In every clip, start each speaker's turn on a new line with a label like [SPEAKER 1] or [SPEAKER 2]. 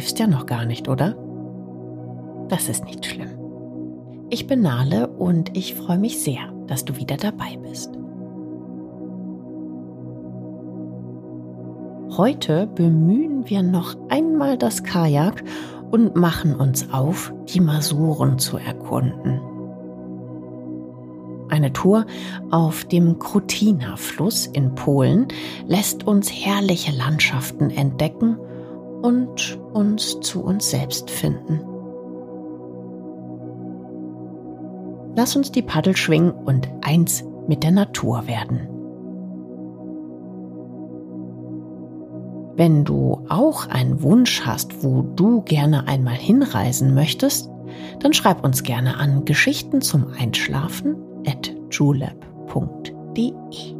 [SPEAKER 1] Schläfst ja noch gar nicht, oder? Das ist nicht schlimm. Ich bin Nale und ich freue mich sehr, dass du wieder dabei bist. Heute bemühen wir noch einmal das Kajak und machen uns auf, die Masuren zu erkunden. Eine Tour auf dem Krutina-Fluss in Polen lässt uns herrliche Landschaften entdecken und uns zu uns selbst finden. Lass uns die Paddel schwingen und eins mit der Natur werden. Wenn du auch einen Wunsch hast, wo du gerne einmal hinreisen möchtest, dann schreib uns gerne an Geschichten zum Einschlafen at julep.de.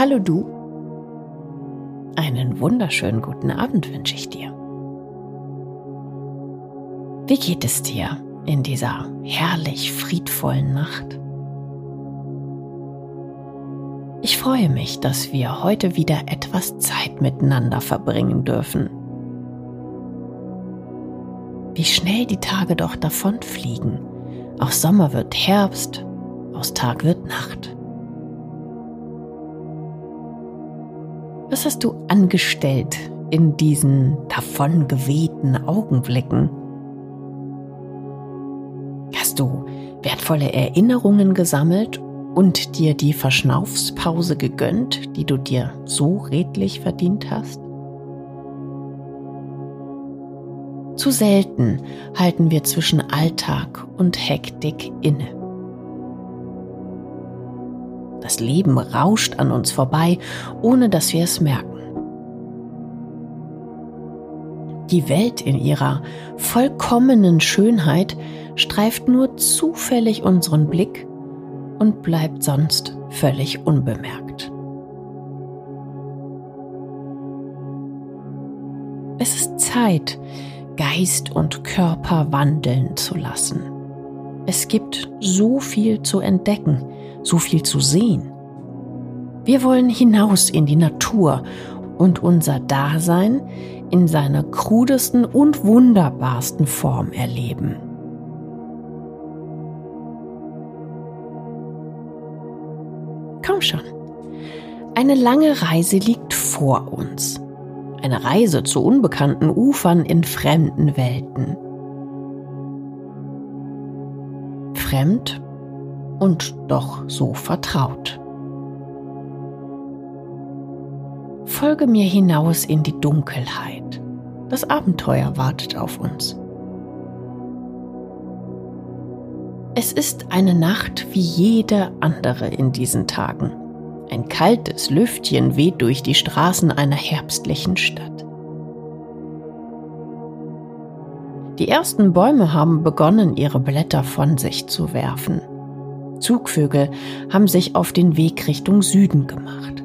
[SPEAKER 1] Hallo du. Einen wunderschönen guten Abend wünsche ich dir. Wie geht es dir in dieser herrlich friedvollen Nacht? Ich freue mich, dass wir heute wieder etwas Zeit miteinander verbringen dürfen. Wie schnell die Tage doch davonfliegen. Aus Sommer wird Herbst, aus Tag wird Nacht. Was hast du angestellt in diesen davongewehten Augenblicken? Hast du wertvolle Erinnerungen gesammelt und dir die Verschnaufspause gegönnt, die du dir so redlich verdient hast? Zu selten halten wir zwischen Alltag und Hektik inne. Das Leben rauscht an uns vorbei, ohne dass wir es merken. Die Welt in ihrer vollkommenen Schönheit streift nur zufällig unseren Blick und bleibt sonst völlig unbemerkt. Es ist Zeit, Geist und Körper wandeln zu lassen. Es gibt so viel zu entdecken, so viel zu sehen. Wir wollen hinaus in die Natur und unser Dasein in seiner krudesten und wunderbarsten Form erleben. Komm schon. Eine lange Reise liegt vor uns. Eine Reise zu unbekannten Ufern in fremden Welten. Fremd und doch so vertraut. Folge mir hinaus in die Dunkelheit. Das Abenteuer wartet auf uns. Es ist eine Nacht wie jede andere in diesen Tagen. Ein kaltes Lüftchen weht durch die Straßen einer herbstlichen Stadt. Die ersten Bäume haben begonnen, ihre Blätter von sich zu werfen. Zugvögel haben sich auf den Weg Richtung Süden gemacht.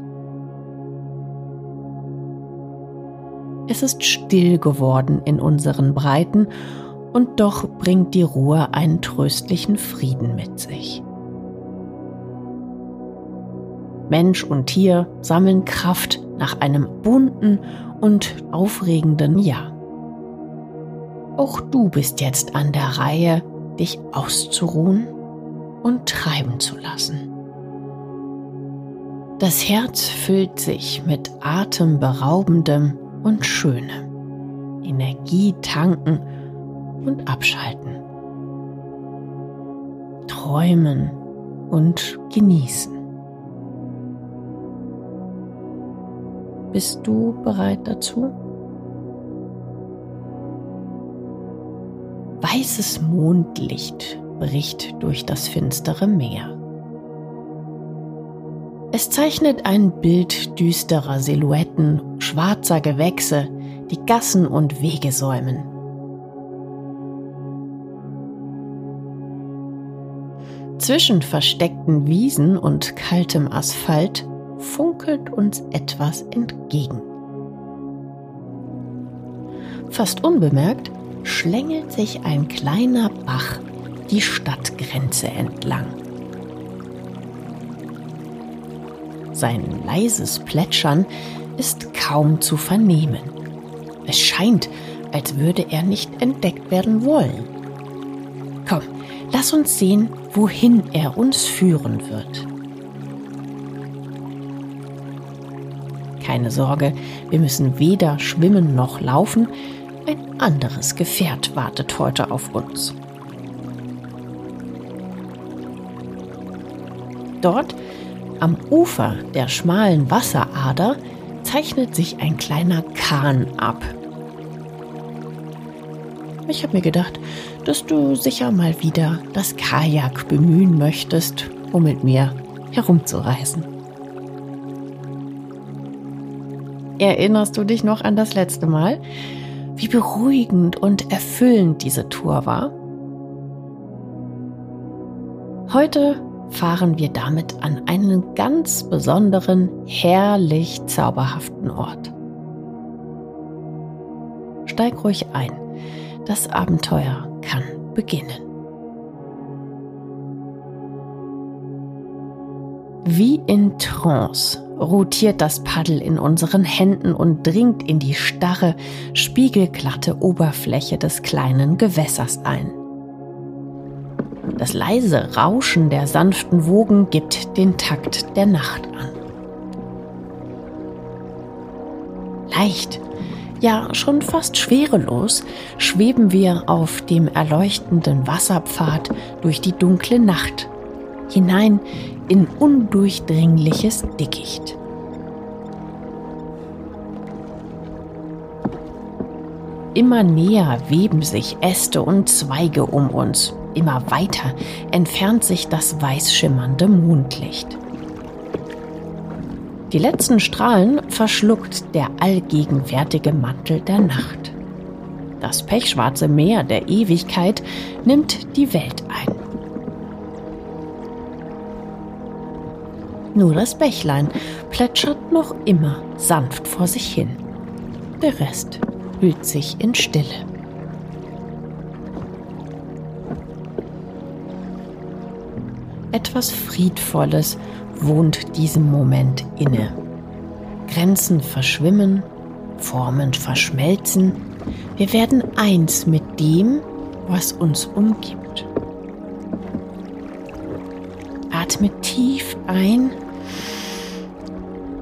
[SPEAKER 1] Es ist still geworden in unseren Breiten und doch bringt die Ruhe einen tröstlichen Frieden mit sich. Mensch und Tier sammeln Kraft nach einem bunten und aufregenden Jahr. Auch du bist jetzt an der Reihe, dich auszuruhen und treiben zu lassen. Das Herz füllt sich mit atemberaubendem und Schönem. Energie tanken und abschalten. Träumen und genießen. Bist du bereit dazu? Weißes Mondlicht bricht durch das finstere Meer. Es zeichnet ein Bild düsterer Silhouetten, schwarzer Gewächse, die Gassen und Wege säumen. Zwischen versteckten Wiesen und kaltem Asphalt funkelt uns etwas entgegen. Fast unbemerkt schlängelt sich ein kleiner Bach die Stadtgrenze entlang. Sein leises Plätschern ist kaum zu vernehmen. Es scheint, als würde er nicht entdeckt werden wollen. Komm, lass uns sehen, wohin er uns führen wird. Keine Sorge, wir müssen weder schwimmen noch laufen, ein anderes Gefährt wartet heute auf uns. Dort, am Ufer der schmalen Wasserader, zeichnet sich ein kleiner Kahn ab. Ich habe mir gedacht, dass du sicher mal wieder das Kajak bemühen möchtest, um mit mir herumzureisen. Erinnerst du dich noch an das letzte Mal? Wie beruhigend und erfüllend diese Tour war. Heute fahren wir damit an einen ganz besonderen, herrlich zauberhaften Ort. Steig ruhig ein, das Abenteuer kann beginnen. Wie in Trance rotiert das Paddel in unseren Händen und dringt in die starre, spiegelglatte Oberfläche des kleinen Gewässers ein. Das leise Rauschen der sanften Wogen gibt den Takt der Nacht an. Leicht, ja schon fast schwerelos, schweben wir auf dem erleuchtenden Wasserpfad durch die dunkle Nacht hinein in undurchdringliches Dickicht. Immer näher weben sich Äste und Zweige um uns. Immer weiter entfernt sich das weiß schimmernde Mondlicht. Die letzten Strahlen verschluckt der allgegenwärtige Mantel der Nacht. Das pechschwarze Meer der Ewigkeit nimmt die Welt ein. Nur das Bächlein plätschert noch immer sanft vor sich hin. Der Rest hüllt sich in Stille. Etwas Friedvolles wohnt diesem Moment inne. Grenzen verschwimmen, Formen verschmelzen, wir werden eins mit dem, was uns umgibt. Atme tief ein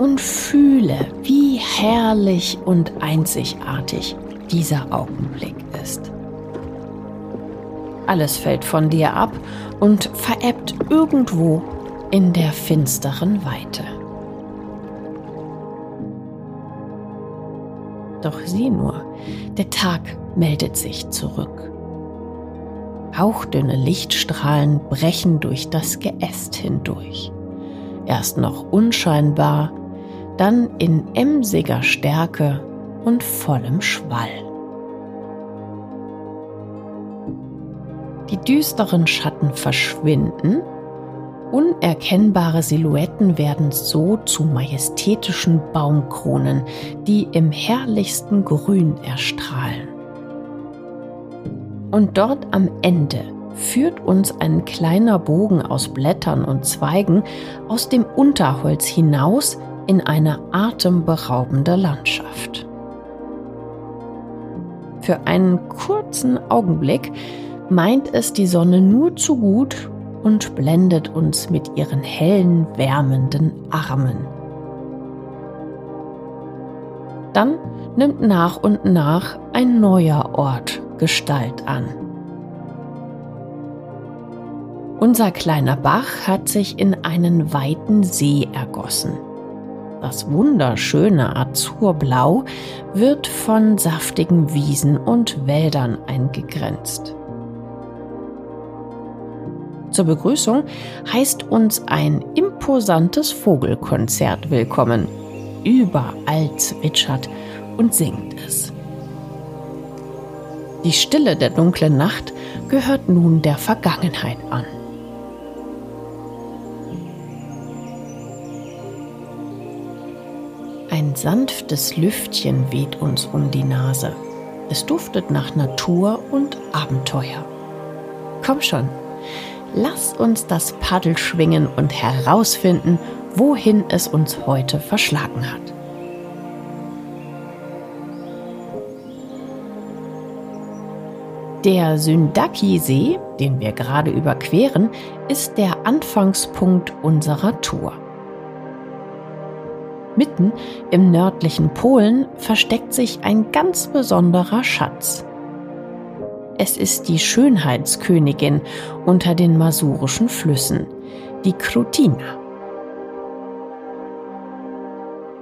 [SPEAKER 1] und fühle, wie herrlich und einzigartig dieser Augenblick ist. Alles fällt von dir ab und verebbt irgendwo in der finsteren Weite. Doch sieh nur, der Tag meldet sich zurück. Hauchdünne Lichtstrahlen brechen durch das Geäst hindurch. Erst noch unscheinbar, dann in emsiger Stärke und vollem Schwall. Die düsteren Schatten verschwinden, unerkennbare Silhouetten werden so zu majestätischen Baumkronen, die im herrlichsten Grün erstrahlen. Und dort am Ende führt uns ein kleiner Bogen aus Blättern und Zweigen aus dem Unterholz hinaus in eine atemberaubende Landschaft. Für einen kurzen Augenblick meint es die Sonne nur zu gut und blendet uns mit ihren hellen, wärmenden Armen. Dann nimmt nach und nach ein neuer Ort Gestalt an. Unser kleiner Bach hat sich in einen weiten See ergossen. Das wunderschöne Azurblau wird von saftigen Wiesen und Wäldern eingegrenzt. Zur Begrüßung heißt uns ein imposantes Vogelkonzert willkommen. Überall zwitschert und singt es. Die Stille der dunklen Nacht gehört nun der Vergangenheit an. Ein sanftes Lüftchen weht uns um die Nase. Es duftet nach Natur und Abenteuer. Komm schon, lass uns das Paddel schwingen und herausfinden, wohin es uns heute verschlagen hat. Der Syndaki-See, den wir gerade überqueren, ist der Anfangspunkt unserer Tour. Mitten im nördlichen Polen versteckt sich ein ganz besonderer Schatz. Es ist die Schönheitskönigin unter den masurischen Flüssen, die Krutina.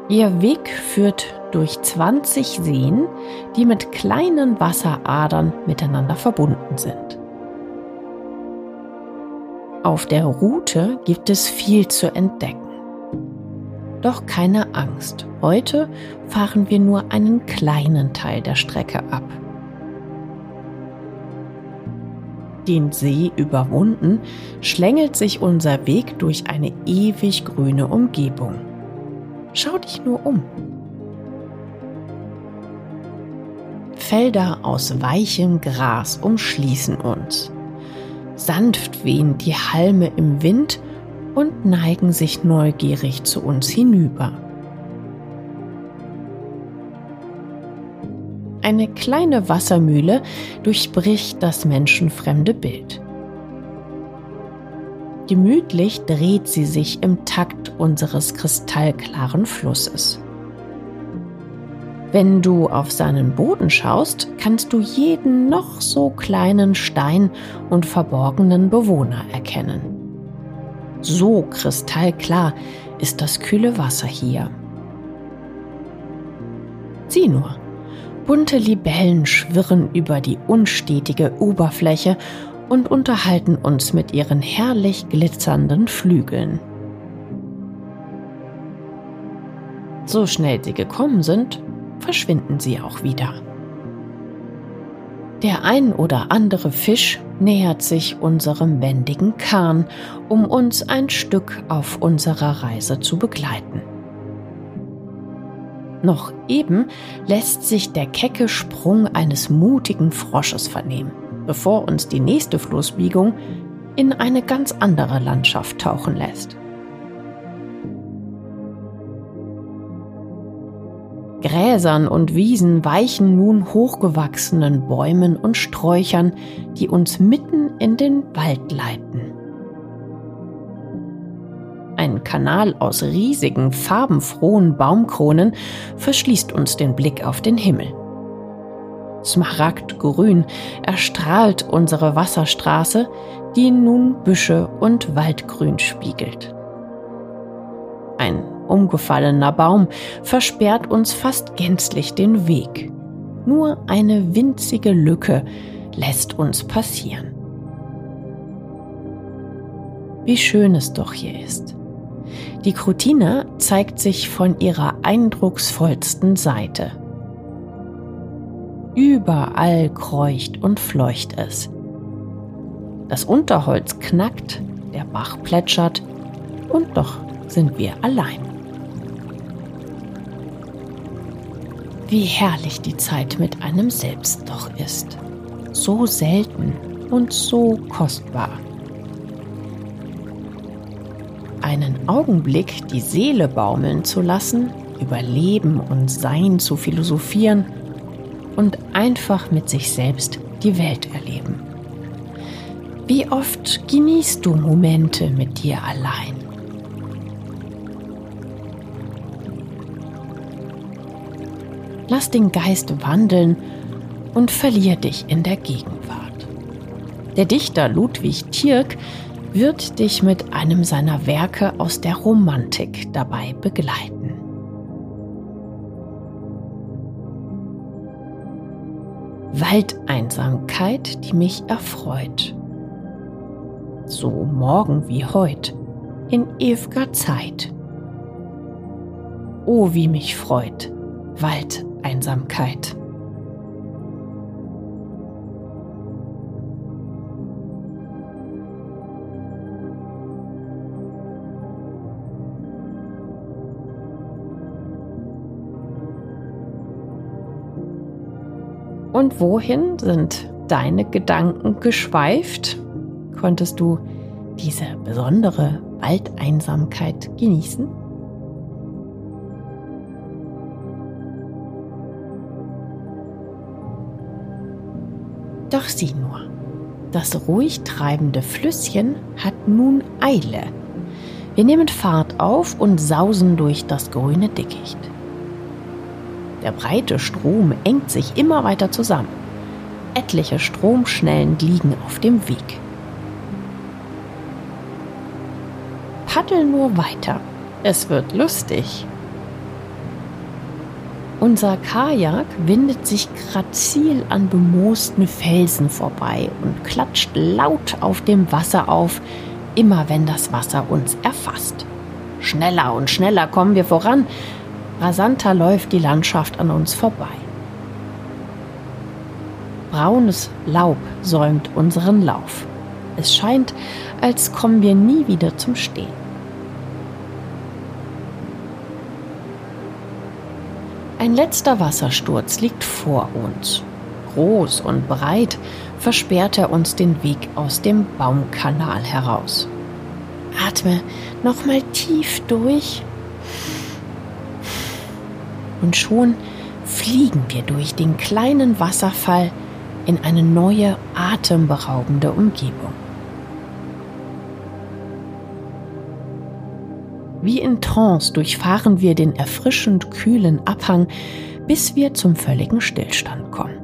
[SPEAKER 1] Ihr Weg führt durch 20 Seen, die mit kleinen Wasseradern miteinander verbunden sind. Auf der Route gibt es viel zu entdecken. Doch keine Angst, heute fahren wir nur einen kleinen Teil der Strecke ab. Den See überwunden, schlängelt sich unser Weg durch eine ewig grüne Umgebung. Schau dich nur um. Felder aus weichem Gras umschließen uns. Sanft wehen die Halme im Wind und neigen sich neugierig zu uns hinüber. Eine kleine Wassermühle durchbricht das menschenfremde Bild. Gemütlich dreht sie sich im Takt unseres kristallklaren Flusses. Wenn du auf seinen Boden schaust, kannst du jeden noch so kleinen Stein und verborgenen Bewohner erkennen. So kristallklar ist das kühle Wasser hier. Sieh nur, bunte Libellen schwirren über die unstetige Oberfläche und unterhalten uns mit ihren herrlich glitzernden Flügeln. So schnell sie gekommen sind, verschwinden sie auch wieder. Der ein oder andere Fisch nähert sich unserem wendigen Kahn, um uns ein Stück auf unserer Reise zu begleiten. Noch eben lässt sich der kecke Sprung eines mutigen Frosches vernehmen, bevor uns die nächste Flussbiegung in eine ganz andere Landschaft tauchen lässt. Gräsern und Wiesen weichen nun hochgewachsenen Bäumen und Sträuchern, die uns mitten in den Wald leiten. Ein Kanal aus riesigen, farbenfrohen Baumkronen verschließt uns den Blick auf den Himmel. Smaragdgrün erstrahlt unsere Wasserstraße, die nun Büsche und Waldgrün spiegelt. Ein umgefallener Baum versperrt uns fast gänzlich den Weg. Nur eine winzige Lücke lässt uns passieren. Wie schön es doch hier ist. Die Krutina zeigt sich von ihrer eindrucksvollsten Seite. Überall kreucht und fleucht es. Das Unterholz knackt, der Bach plätschert und doch sind wir allein. Wie herrlich die Zeit mit einem selbst doch ist. So selten und so kostbar. Einen Augenblick die Seele baumeln zu lassen, über Leben und Sein zu philosophieren und einfach mit sich selbst die Welt erleben. Wie oft genießt du Momente mit dir allein? Lass den Geist wandeln und verlier dich in der Gegenwart. Der Dichter Ludwig Tierk wird dich mit einem seiner Werke aus der Romantik dabei begleiten. Waldeinsamkeit, die mich erfreut. So morgen wie heut, in ew'ger Zeit. Oh, wie mich freut, Waldeinsamkeit. Und wohin sind deine Gedanken geschweift? Konntest du diese besondere Waldeinsamkeit genießen? Sieh nur, das ruhig treibende Flüsschen hat nun Eile. Wir nehmen Fahrt auf und sausen durch das grüne Dickicht. Der breite Strom engt sich immer weiter zusammen. Etliche Stromschnellen liegen auf dem Weg. Paddel nur weiter. Es wird lustig. Unser Kajak windet sich grazil an bemoosten Felsen vorbei und klatscht laut auf dem Wasser auf, immer wenn das Wasser uns erfasst. Schneller und schneller kommen wir voran, Rasanter läuft die Landschaft an uns vorbei. Braunes Laub säumt unseren Lauf. Es scheint, als kommen wir nie wieder zum Stehen. Ein letzter Wassersturz liegt vor uns. Groß und breit versperrt er uns den Weg aus dem Baumkanal heraus. Atme nochmal tief durch und schon fliegen wir durch den kleinen Wasserfall in eine neue, atemberaubende Umgebung. Wie in Trance durchfahren wir den erfrischend kühlen Abhang, bis wir zum völligen Stillstand kommen.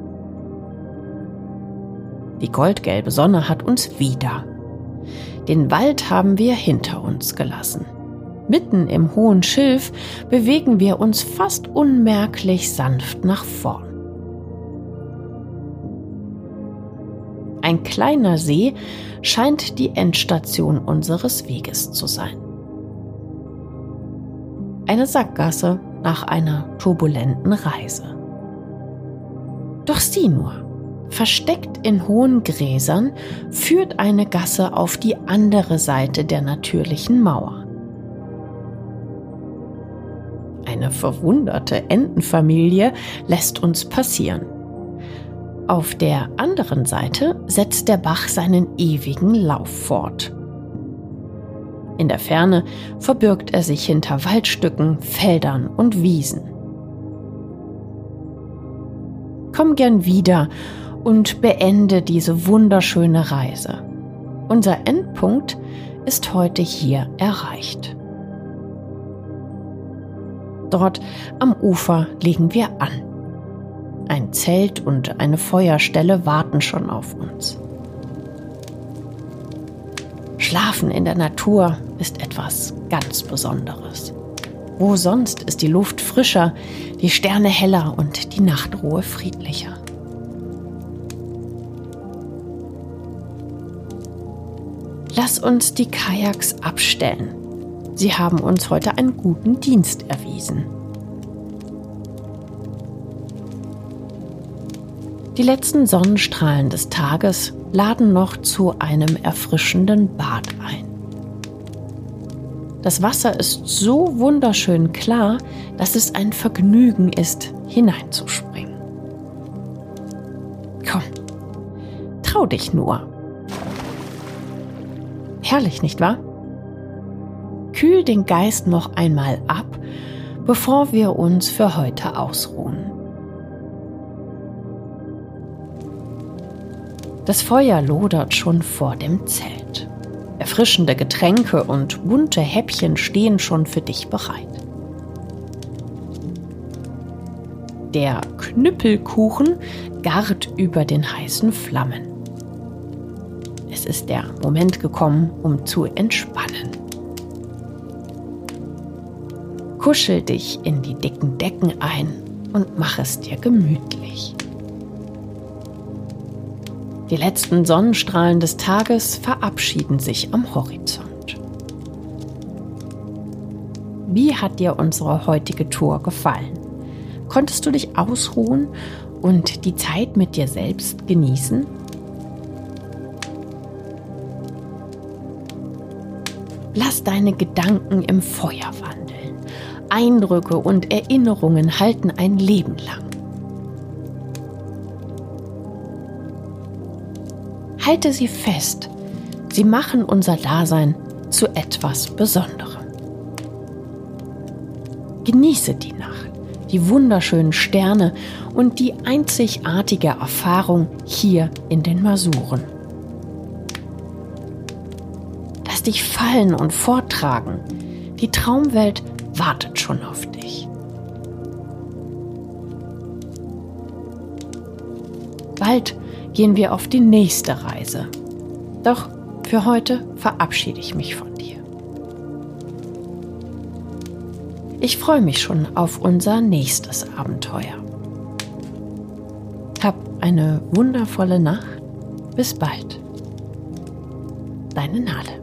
[SPEAKER 1] Die goldgelbe Sonne hat uns wieder. Den Wald haben wir hinter uns gelassen. Mitten im hohen Schilf bewegen wir uns fast unmerklich sanft nach vorn. Ein kleiner See scheint die Endstation unseres Weges zu sein. Eine Sackgasse nach einer turbulenten Reise. Doch sieh nur, versteckt in hohen Gräsern führt eine Gasse auf die andere Seite der natürlichen Mauer. Eine verwunderte Entenfamilie lässt uns passieren. Auf der anderen Seite setzt der Bach seinen ewigen Lauf fort. In der Ferne verbirgt er sich hinter Waldstücken, Feldern und Wiesen. Komm gern wieder und beende diese wunderschöne Reise. Unser Endpunkt ist heute hier erreicht. Dort am Ufer legen wir an. Ein Zelt und eine Feuerstelle warten schon auf uns. Schlafen in der Natur ist etwas ganz Besonderes. Wo sonst ist die Luft frischer, die Sterne heller und die Nachtruhe friedlicher. Lass uns die Kajaks abstellen Sie haben uns heute einen guten Dienst erwiesen. Die letzten Sonnenstrahlen des Tages laden noch zu einem erfrischenden Bad ein. Das Wasser ist so wunderschön klar, dass es ein Vergnügen ist, hineinzuspringen. Komm, trau dich nur. Herrlich, nicht wahr? kühl den Geist noch einmal ab, bevor wir uns für heute ausruhen. Das Feuer lodert schon vor dem Zelt. Erfrischende Getränke und bunte Häppchen stehen schon für dich bereit. Der Knüppelkuchen gart über den heißen Flammen. Es ist der Moment gekommen, um zu entspannen. Kuschel dich in die dicken Decken ein und mach es dir gemütlich. Die letzten Sonnenstrahlen des Tages verabschieden sich am Horizont. Wie hat dir unsere heutige Tour gefallen? Konntest du dich ausruhen und die Zeit mit dir selbst genießen? Lass deine Gedanken im Feuer wandeln. Eindrücke und Erinnerungen halten ein Leben lang. Halte sie fest. Sie machen unser Dasein zu etwas Besonderem. Genieße die Nacht die wunderschönen Sterne und die einzigartige Erfahrung hier in den Masuren. Lass dich fallen und vortragen. Die Traumwelt wartet schon auf dich. Bald gehen wir auf die nächste Reise. Doch für heute verabschiede ich mich von dir. Ich freue mich schon auf unser nächstes Abenteuer. Hab eine wundervolle Nacht. Bis bald. Deine Nale.